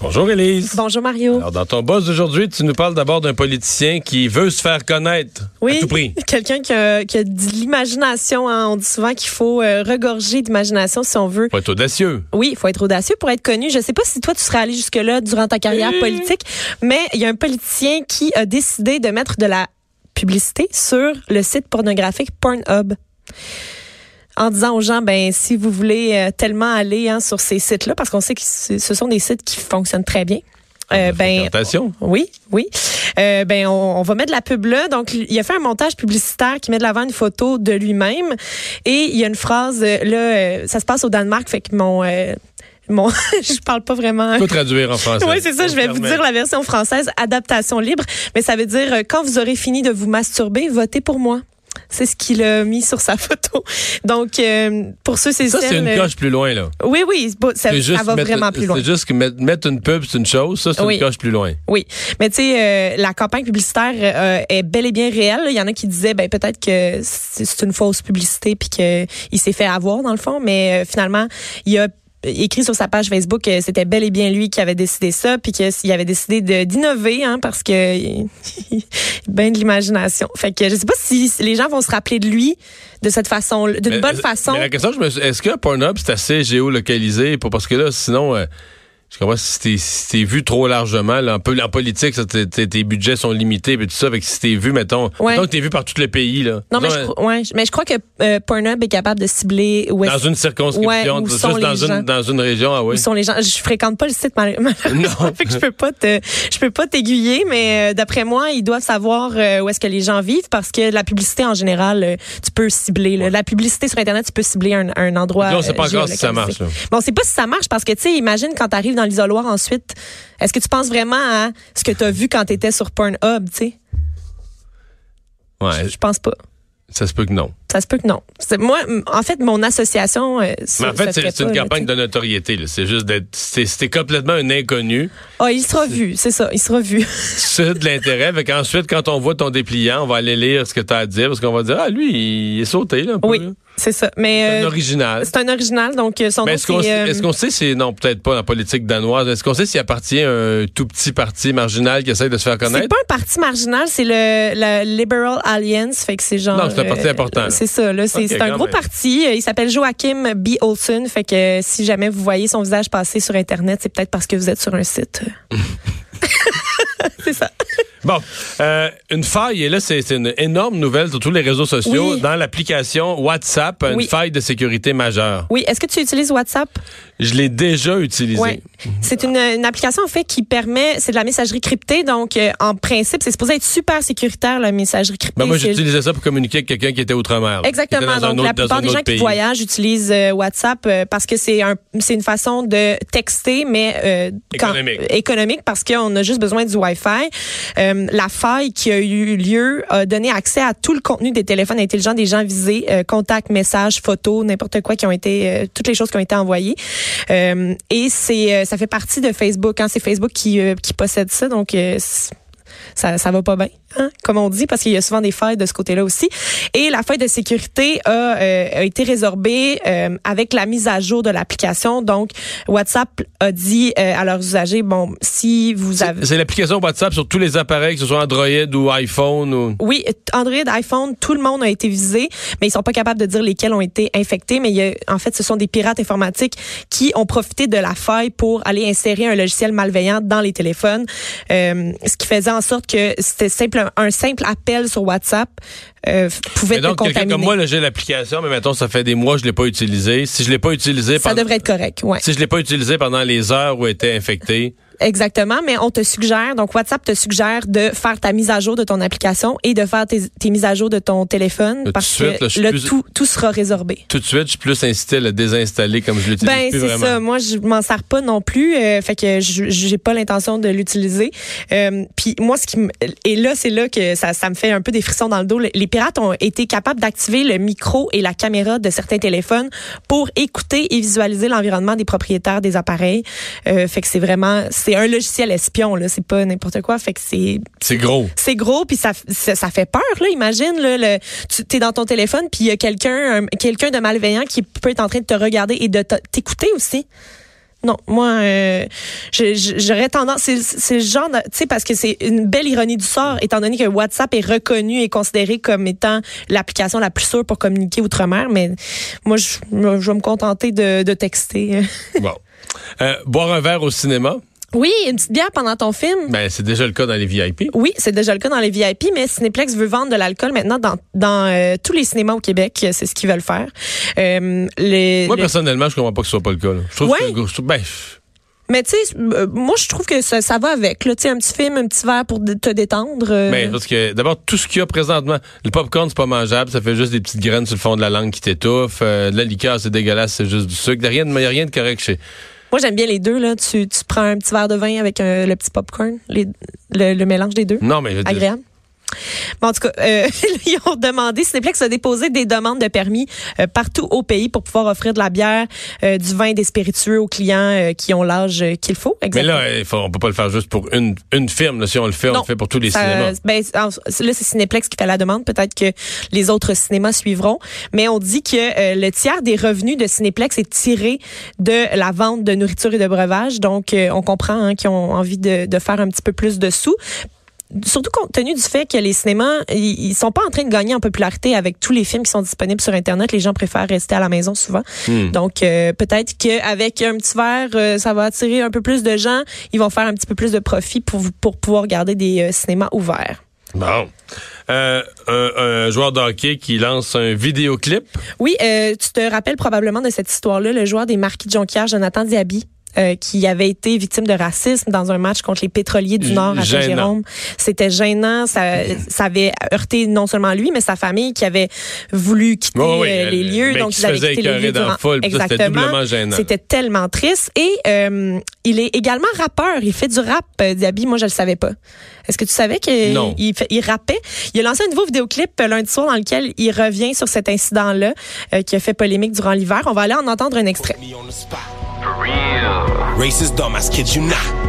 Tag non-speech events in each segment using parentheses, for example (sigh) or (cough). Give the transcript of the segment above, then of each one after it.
Bonjour Élise. Bonjour Mario. Alors dans ton boss d'aujourd'hui, tu nous parles d'abord d'un politicien qui veut se faire connaître Oui, à tout prix. (laughs) quelqu'un qui a, qui a de l'imagination. hein. On dit souvent qu'il faut euh, regorger d'imagination si on veut. Faut être audacieux. Oui, il faut être audacieux pour être connu. Je sais pas si toi, tu serais allé jusque-là durant ta carrière Oui. politique, mais il y a un politicien qui a décidé de mettre de la publicité sur le site pornographique Pornhub. En disant aux gens, ben si vous voulez euh, tellement aller hein, sur ces sites-là, parce qu'on sait que ce sont des sites qui fonctionnent très bien. euh, ben, Fréquentation. oui, oui. Euh, ben, on, on va mettre de la pub là. Donc, il a fait un montage publicitaire qui met de l'avant une photo de lui-même. Et il y a une phrase, euh, là, euh, ça se passe au Danemark, fait que mon... euh, mon (laughs) je parle pas vraiment. Peux traduire en français. Oui, c'est ça. On Je vais vous dire la version française, adaptation libre. Mais ça veut dire, euh, quand vous aurez fini de vous masturber, votez pour moi. C'est ce qu'il a mis sur sa photo. Donc, euh, pour ceux, c'est Ça, c'est une coche plus loin, là. Oui, oui, ça, va mettre- vraiment plus loin. C'est juste que mettre, une pub, c'est une chose. Ça, c'est Oui. une coche plus loin. Oui, mais tu sais, euh, la campagne publicitaire euh, est bel et bien réelle. Il y en a qui disaient, ben peut-être que c'est une fausse publicité puis que il s'est fait avoir dans le fond, mais euh, finalement, il a écrit sur sa page Facebook que c'était bel et bien lui qui avait décidé ça puis qu'il avait décidé d'innover hein, parce que (laughs) ben de l'imagination. Fait que je sais pas si les gens vont se rappeler de lui de cette façon, d'une bonne façon. Mais la question, je me suis- est-ce que Pornhub, c'est assez géolocalisé? Pour, parce que là, sinon, euh, je comprends si t'es si t'es vu trop largement, là, un peu en politique, ça, t'es- budgets sont limités, et tout ça. Fait que si t'es vu, mettons, Ouais. mettons que t'es vu par tout le pays, là. non, mais je, ouais, mais je crois que euh, Pornhub est capable de cibler où est-ce dans une circonscription, Ouais, où juste sont dans, les gens. une, dans une région, ah oui. Où sont les gens? Je fréquente pas le site mal- malheureusement, Non. (laughs) fait que je peux pas te, je peux pas t'aiguiller, mais euh, d'après moi, ils doivent savoir euh, où est-ce que les gens vivent parce que la publicité en général, tu peux cibler. là. La publicité sur internet, tu peux cibler un, un endroit. Là, on sait pas encore si ça marche, là. Bon, on sait pas si ça marche parce que tu sais, imagine quand tu arrives dans l'isoloir ensuite, est-ce que tu penses vraiment à ce que tu as vu quand tu étais sur Pornhub, tu sais? Ouais, Je pense pas. ça se peut que non. Ça se peut que non. Moi, en fait, mon association. euh, Mais en fait, c'est une pas, campagne de notoriété. C'est juste d'être. C'était complètement un inconnu. Ah, il sera vu, c'est ça, il sera vu. (laughs) C'est de l'intérêt. Fait qu'ensuite, quand on voit ton dépliant, on va aller lire ce que tu as à dire parce qu'on va dire Ah, lui, il est sauté, là, un peu. Oui, là. C'est ça. Mais C'est un euh, original. c'est un original, donc euh, son Mais nom, est-ce qu'on c'est, euh, est-ce qu'on sait, c'est. Non, peut-être pas dans la politique danoise. Est-ce qu'on sait s'il appartient à un tout petit parti marginal qui essaie de se faire c'est connaître? pas un parti marginal, c'est le la Liberal Alliance, fait que c'est genre. Non, c'est un parti important. C'est ça, là, c'est c'est un gros même. parti. Il s'appelle Joachim B. Olson, fait que si jamais vous voyez son visage passer sur Internet, c'est peut-être parce que vous êtes sur un site. (laughs) (laughs) c'est ça. Bon, euh, une faille, et là, c'est une énorme nouvelle sur tous les réseaux sociaux. Oui. Dans l'application WhatsApp, une Oui. faille de sécurité majeure. Oui, est-ce que tu utilises WhatsApp? Je l'ai déjà utilisé. Ouais. C'est une, une application en fait qui permet, c'est de la messagerie cryptée, donc euh, en principe, c'est supposé être super sécuritaire la messagerie cryptée. Ben, moi, j'utilisais ça pour communiquer avec quelqu'un qui était outre-mer. était Exactement. Donc, autre- la plupart des gens qui voyagent utilisent euh, WhatsApp euh, parce que c'est un, c'est une façon de texter, mais euh, quand- Économique. économique parce qu'on a juste besoin du Wi-Fi. Euh, la faille qui a eu lieu a donné accès à tout le contenu des téléphones intelligents des gens visés, euh, contacts, messages, photos, n'importe quoi qui ont été, euh, toutes les choses qui ont été envoyées. Euh, et c'est, euh, ça fait partie de Facebook. Hein, c'est Facebook qui, euh, qui possède ça, donc. ça, ça va pas bien, hein, comme on dit, parce qu'il y a souvent des failles de ce côté-là aussi. Et la faille de sécurité a, euh, a été résorbée euh, avec la mise à jour de l'application. Donc, WhatsApp a dit euh, à leurs usagers, bon, si vous avez... C'est l'application WhatsApp sur tous les appareils, que ce soit Android ou iPhone ou. Oui, Android, iPhone, tout le monde a été visé, mais ils sont pas capables de dire lesquels ont été infectés. Mais il y a, en fait, ce sont des pirates informatiques qui ont profité de la faille pour aller insérer un logiciel malveillant dans les téléphones, euh, ce qui faisait en sorte que c'était simple un simple appel sur WhatsApp euh, pouvait Mais te donc, quelqu'un contaminer. comme moi, j'ai l'application, mais mettons, ça fait des mois je l'ai pas utilisé. Si je l'ai pas utilisé Ça pendant- devrait être correct, ouais. si je l'ai pas utilisé pendant les heures où elle était infecté, Exactement, mais on te suggère, donc WhatsApp te suggère de faire ta mise à jour de ton application et de faire tes, tes mises à jour de ton téléphone parce tout de suite, que là, plus- tout, tout sera résorbé. Tout de suite, je suis plus incité à le désinstaller comme je l'utilise Ben plus c'est vraiment. ça. Moi, je m'en sers pas non plus, euh, fait que je- j'ai pas l'intention de l'utiliser. Euh, Puis moi, ce qui et là, c'est là que ça, ça me fait un peu des frissons dans le dos. Les pirates ont été capables d'activer le micro et la caméra de certains téléphones pour écouter et visualiser l'environnement des propriétaires des appareils. Euh, fait que c'est vraiment, c'est un logiciel espion là. C'est pas n'importe quoi. Fait que c'est C'est gros. c'est gros puis ça, ça ça fait peur là imagine là le, tu es dans ton téléphone puis il y a quelqu'un un- quelqu'un de malveillant qui peut être en train de te regarder et de t'écouter aussi non, moi, euh, j'aurais tendance, c'est le genre, tu sais, parce que c'est une belle ironie du sort, étant donné que WhatsApp est reconnu et considéré comme étant l'application la plus sûre pour communiquer outre-mer, mais moi, je, moi, je vais me contenter de, de texter. Bon. Euh, boire un verre au cinéma, Oui, une petite bière pendant ton film. ben c'est déjà le cas dans les VIP. Oui, c'est déjà le cas dans les VIP, mais Cinéplex veut vendre de l'alcool maintenant dans, dans euh, tous les cinémas au Québec. C'est ce qu'ils veulent faire. Euh, les, Moi, le- personnellement, je comprends pas que ce soit pas le cas. là. Je trouve Ouais. que, je ben, mais tu sais, euh, moi je trouve que ça, ça va avec. Là, un petit film, un petit verre pour te détendre. euh, ben, parce que d'abord, tout ce qu'il y a présentement, le popcorn, c'est pas mangeable, ça fait juste des petites graines sur le fond de la langue qui t'étouffent. Euh, la liqueur, c'est dégueulasse, c'est juste du sucre. Il n'y a rien de, il y a rien de correct chez. Moi j'aime bien les deux. Là, tu, tu prends un petit verre de vin avec un- le petit popcorn, les, le, le mélange des deux. Non, mais Agréable. Bon, en tout cas, euh, (laughs) ils ont demandé, Cinéplex a déposé des demandes de permis euh, partout au pays pour pouvoir offrir de la bière, euh, du vin des spiritueux aux clients qui ont l'âge qu'il faut. Mais Exactement. là, il faut, on peut pas le faire juste pour une, une firme. là. Si on le fait, on le fait pour tous les Ça- cinémas. ben, en- là, c'est Cinéplex qui fait la demande. Peut-être que les autres cinémas suivront. Mais on dit que le tiers des revenus de Cinéplex est tiré de la vente de nourriture et de breuvages. Donc, on comprend hein, qu'ils ont envie de, de faire un petit peu plus de sous. Surtout compte tenu du fait que les cinémas, ils, ils sont pas en train de gagner en popularité avec tous les films qui sont disponibles sur Internet. Les gens préfèrent rester à la maison souvent. Hmm. Donc, euh, peut-être qu'avec un petit verre, euh, ça va attirer un peu plus de gens. Ils vont faire un petit peu plus de profit pour, pour pouvoir garder des euh, cinémas ouverts. Bon. Euh, un, un joueur de hockey qui lance un vidéoclip. Oui, tu te rappelles probablement de cette histoire-là, le joueur des Marquis de Jonquière, Jonathan Diaby. Euh, qui avait été victime de racisme dans un match contre les pétroliers du Nord à Gênant. Saint-Jérôme. C'était gênant. Ça, ça avait heurté non seulement lui, mais sa famille qui avait voulu quitter Oui, oui, euh, les le lieux. Donc, qui ils se avaient faisait quitté les écœurer lieux durant- foule, Exactement. C'était tellement triste. Et euh, il est également rappeur. Il fait du rap, Diaby. Moi, je le savais pas. Est-ce que tu savais qu'il il, il rappait? Il a lancé un nouveau vidéoclip lundi soir dans lequel il revient sur cet incident-là euh, qui a fait polémique durant l'hiver. On va aller en entendre un extrait. The spot. Racist dumbass, kid you not.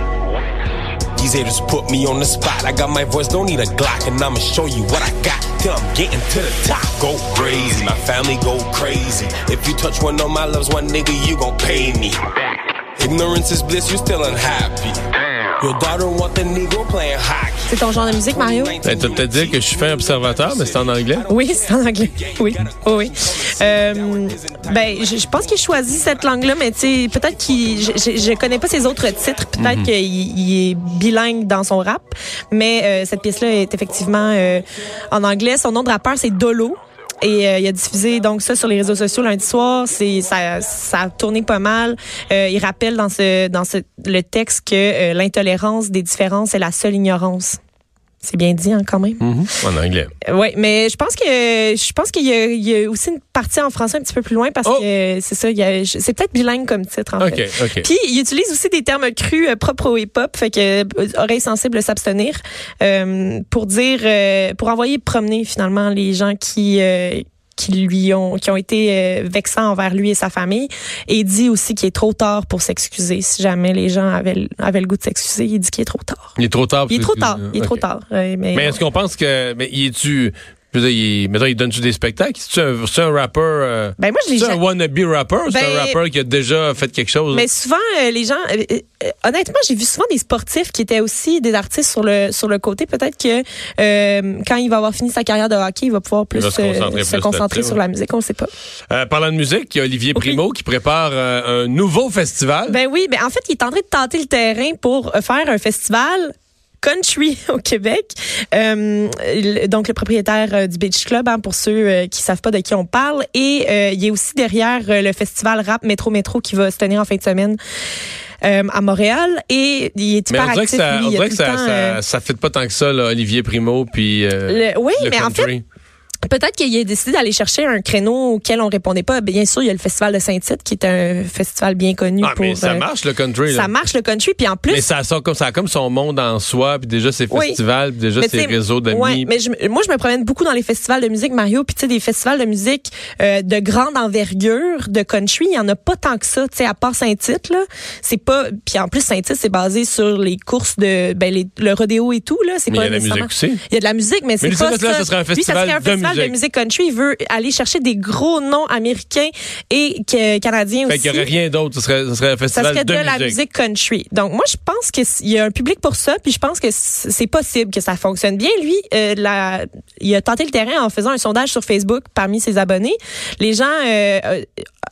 These haters put me on the spot. I got my voice, don't need a Glock, and I'ma show you what I got. Till I'm getting to the top. Go crazy, my family go crazy. If you touch one of my loves, one nigga, you gon' pay me. Ignorance is bliss, you still unhappy. Damn. Your daughter want the Negro playing hockey. C'est ton genre de musique, Mario? Ben, tu peut-être dire que je suis fin observateur, mais c'est en anglais. Oui, c'est en anglais. (laughs) Oui, oui. oui. Euh, ben, je, je pense qu'il choisit cette langue-là, mais tu sais, peut-être qu'il, je, je connais pas ses autres titres. Peut-être qu'il il est bilingue dans son rap, mais euh, cette pièce-là est effectivement euh, en anglais. Son nom de rappeur c'est Dolo. Et euh, il a diffusé donc ça sur les réseaux sociaux lundi soir. C'est ça, ça a tourné pas mal. Euh, il rappelle dans ce dans ce le texte que euh, l'intolérance des différences est la seule ignorance. C'est bien dit hein, quand même. En anglais. Oui, mais je pense que je pense qu'il y, a- il y a aussi une partie en français un petit peu plus loin parce Oh! que c'est ça, il y a- je- c'est peut-être bilingue comme titre en OK, fait. OK. Puis il utilise aussi des termes crus euh, propres au hip-hop, fait que euh, oreilles sensibles s'abstenir euh, pour dire euh, pour envoyer promener finalement les gens qui euh, qui lui ont qui ont été euh, vexants envers lui et sa famille et il dit aussi qu'il est trop tard pour s'excuser si jamais les gens avaient avaient le goût de s'excuser, il dit qu'il est trop tard. Il est trop tard. Il est trop tard, il est trop tard. mais Mais est-ce qu'on pense que. Mais il est-tu. Je veux dire, il, mettons, il donne-tu des spectacles? C'est un, c'est un rappeur. euh, ben moi je l'ai c'est un wannabe rapper? C'est un rappeur qui a déjà fait quelque chose? Mais souvent, euh, les gens, euh, euh, honnêtement, j'ai vu souvent des sportifs qui étaient aussi des artistes sur le sur le côté. Peut-être que quand il va avoir fini sa carrière de hockey, il va pouvoir plus va se concentrer se plus concentrer là-dessus, sur la musique. On ne sait pas. Parlant de musique, il y a Olivier Primo qui prépare un nouveau festival. Ben oui, ben en fait, il est en train de tenter le terrain pour faire un festival country (laughs) au Québec. Euh, donc le propriétaire euh, du Beach Club, hein, pour ceux euh, qui savent pas de qui on parle, et euh, il est aussi derrière le festival rap Métro Métro qui va se tenir en fin de semaine euh, à Montréal et il est Mais on hyper dirait que actif. ça, lui. on dirait que ça, temps, ça, ça fit pas tant que ça, là, Olivier Primo, puis le- oui, le mais en fait, country. Peut-être qu'il a décidé d'aller chercher un créneau auquel on répondait pas. Bien sûr, il y a le festival de Saint-Tite qui est un festival bien connu ah, pour. mais ça euh, marche le country. Là. Ça marche le country, puis en plus. Mais ça, ça, comme, ça a comme son monde en soi, puis déjà ses Oui. festivals, puis déjà Mais ses réseaux d'amis. ouais, mais je- moi, je me promène beaucoup dans les festivals de musique, Mario. Puis tu sais, des festivals de musique euh, de grande envergure, de country, il y en a pas tant que ça. Tu sais, à part Saint-Tite, là, c'est pas. Puis en plus, Saint-Tite, c'est basé sur les courses de, ben, les- le rodéo et tout là. C'est Mais il pas y a la nécessairement- musique aussi. Il y a de la musique, mais c'est lui, pas ça, là, ça. serait un Lui, ça festival serait un de festival de musique. country. Il veut aller chercher des gros noms américains et que- canadiens Fait aussi. qu'il n'y aurait rien d'autre. Ce serait, ce serait un Ça festival serait de, de, la musique country. Donc moi je pense que s- il y a un public pour ça, puis je pense que c'est possible que ça fonctionne bien. Lui, euh, la- il a tenté le terrain en faisant un sondage sur Facebook parmi ses abonnés. Les gens euh, euh,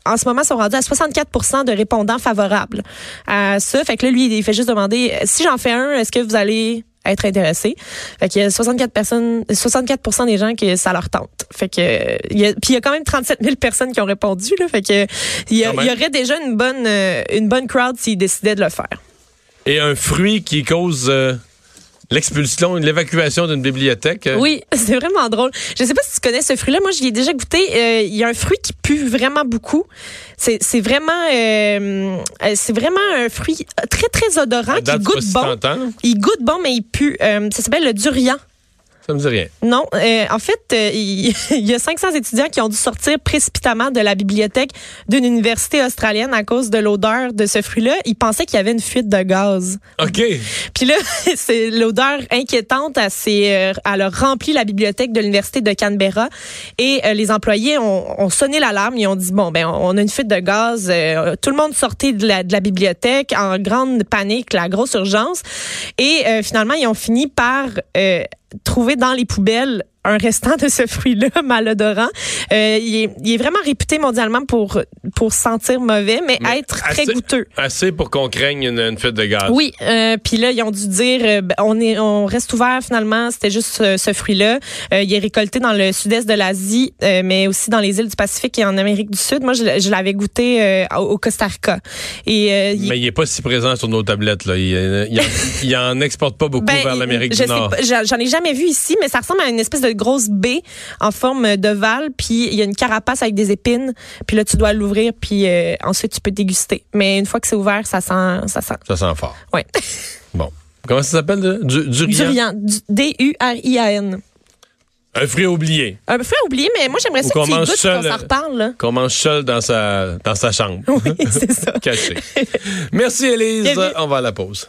en ce moment sont rendus à 64 de répondants favorables à ça. Fait que là lui il fait juste demander si j'en fais un, est-ce que vous allez être intéressé. Fait qu'il y a 64 personnes, 64 des gens que ça leur tente. Fait que il y a, puis il y a quand même 37 000 personnes qui ont répondu là. Fait que il y, a- Quand même. il y aurait déjà une bonne euh, une bonne crowd s'ils décidaient de le faire. Et un fruit qui cause euh, l'expulsion, l'évacuation d'une bibliothèque. euh, Oui, (laughs) c'est vraiment drôle. Je sais pas si tu connais ce fruit-là. Moi, je l'ai déjà goûté. Euh, Il y a un fruit qui pue vraiment beaucoup. C'est vraiment euh, c'est vraiment un fruit très très odorant qui goûte bon. Il goûte bon, mais il pue. Euh, ça s'appelle le durian. Ça me dit rien. Non, euh, en fait, euh, il, (laughs) y a 500 étudiants qui ont dû sortir précipitamment de la bibliothèque d'une université australienne à cause de l'odeur de ce fruit-là. Ils pensaient qu'il y avait une fuite de gaz. OK. Puis là, (laughs) c'est l'odeur inquiétante. Elle, s'est, euh, elle a rempli la bibliothèque de l'université de Canberra et euh, les employés ont, ont sonné l'alarme. Ils ont dit bon ben on a une fuite de gaz. Tout le monde sortait de la, de la bibliothèque en grande panique, la grosse urgence. Et finalement, ils ont fini par trouver dans les poubelles un restant de ce fruit-là (laughs) malodorant. Euh, il, est, il est vraiment réputé mondialement pour pour sentir mauvais, mais, Mais être très goûteux. Assez pour qu'on craigne une, une fuite de gaz. Oui, euh, puis là ils ont dû dire euh, ben, on est on reste ouvert finalement, c'était juste ce, ce fruit-là. Euh, il est récolté dans le sud-est de l'Asie, euh, mais aussi dans les îles du Pacifique et en Amérique du Sud. Moi je, l'avais goûté euh, au Costa Rica. Et euh, il- Mais il est pas si présent sur nos tablettes. Là. Il, il, en, il en exporte pas beaucoup ben, vers l'Amérique du Nord. j'en ai jamais vu ici, mais ça ressemble à une espèce de grosse baie en forme d'ovale, puis il y a une carapace avec des épines, puis là tu dois l'ouvrir, puis euh, ensuite tu peux déguster. Mais une fois que c'est ouvert, ça sent, ça sent. Ça sent fort. Ouais. (laughs) Bon. Comment ça s'appelle? Du, durian? Durian, du- D-U-R-I-A-N. Un fruit oublié. Un peu oublié, mais moi j'aimerais ça qu'on mange seul, qu'on s'en euh, reparle. Qu'on mange seul dans sa, dans sa chambre. (laughs) Oui, c'est ça. (laughs) Caché. Merci, Élise. On va à la pause.